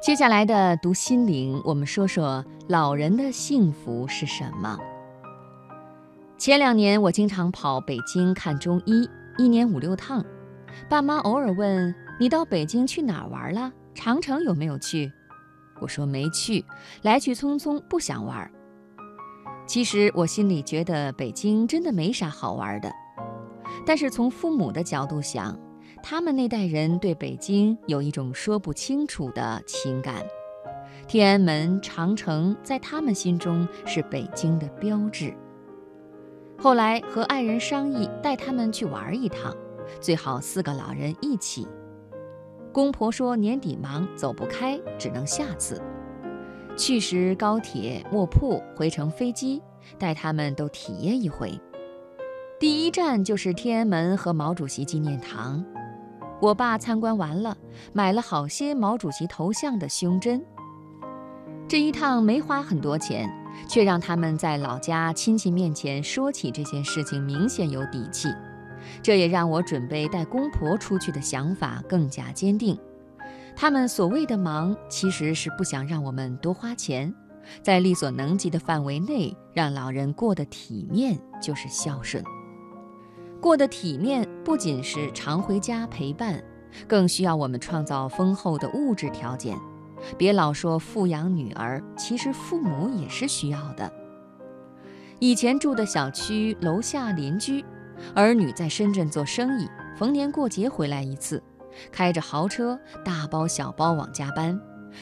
接下来的读心灵，我们说说老人的幸福是什么。前两年我经常跑北京看中医，一年五六趟。爸妈偶尔问你到北京去哪儿玩了？长城有没有去？我说没去，来去匆匆，不想玩。其实我心里觉得北京真的没啥好玩的，但是从父母的角度想。他们那代人对北京有一种说不清楚的情感，天安门、长城在他们心中是北京的标志。后来和爱人商议带他们去玩一趟，最好四个老人一起。公婆说年底忙走不开，只能下次。去时高铁、卧铺，回程飞机，带他们都体验一回。第一站就是天安门和毛主席纪念堂。我爸参观完了，买了好些毛主席头像的胸针。这一趟没花很多钱，却让他们在老家亲戚面前说起这件事情明显有底气。这也让我准备带公婆出去的想法更加坚定。他们所谓的忙，其实是不想让我们多花钱，在力所能及的范围内，让老人过得体面，就是孝顺。过得体面，不仅是常回家陪伴，更需要我们创造丰厚的物质条件。别老说富养女儿，其实父母也是需要的。以前住的小区楼下邻居，儿女在深圳做生意，逢年过节回来一次，开着豪车，大包小包往家搬，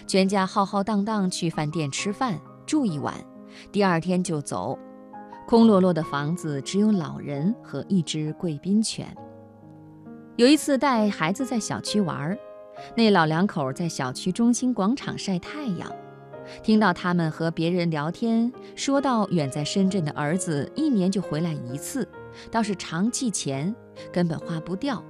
全家浩浩荡荡去饭店吃饭，住一晚，第二天就走。空落落的房子，只有老人和一只贵宾犬。有一次带孩子在小区玩，那老两口在小区中心广场晒太阳，听到他们和别人聊天，说到远在深圳的儿子一年就回来一次，倒是常寄钱，根本花不掉。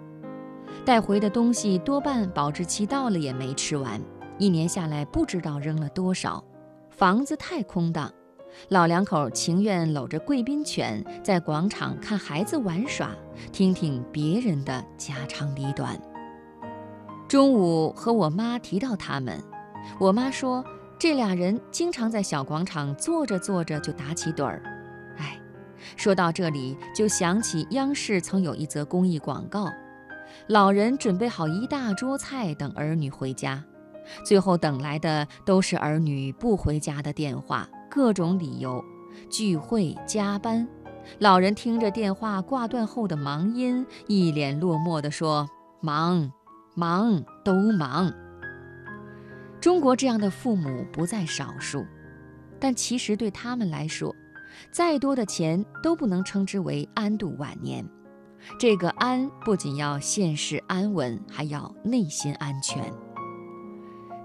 带回的东西多半保质期到了也没吃完，一年下来不知道扔了多少。房子太空荡。老两口情愿搂着贵宾犬在广场看孩子玩耍，听听别人的家长里短。中午和我妈提到他们，我妈说这俩人经常在小广场坐着坐着就打起盹儿。哎，说到这里就想起央视曾有一则公益广告：老人准备好一大桌菜等儿女回家，最后等来的都是儿女不回家的电话。各种理由，聚会、加班，老人听着电话挂断后的忙音，一脸落寞地说：“忙，忙，都忙。”中国这样的父母不在少数，但其实对他们来说，再多的钱都不能称之为安度晚年。这个安不仅要现世安稳，还要内心安全。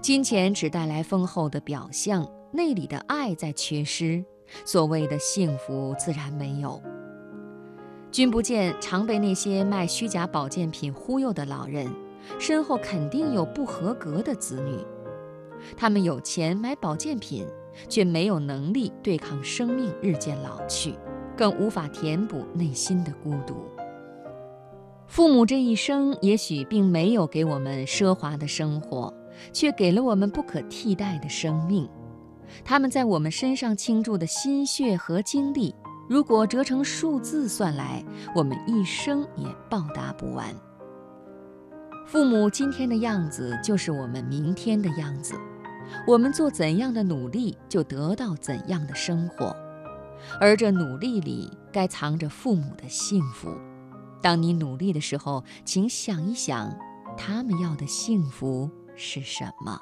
金钱只带来丰厚的表象。内里的爱在缺失，所谓的幸福自然没有。君不见，常被那些卖虚假保健品忽悠的老人，身后肯定有不合格的子女。他们有钱买保健品，却没有能力对抗生命日渐老去，更无法填补内心的孤独。父母这一生也许并没有给我们奢华的生活，却给了我们不可替代的生命。他们在我们身上倾注的心血和精力，如果折成数字算来，我们一生也报答不完。父母今天的样子，就是我们明天的样子。我们做怎样的努力，就得到怎样的生活。而这努力里，该藏着父母的幸福。当你努力的时候，请想一想，他们要的幸福是什么。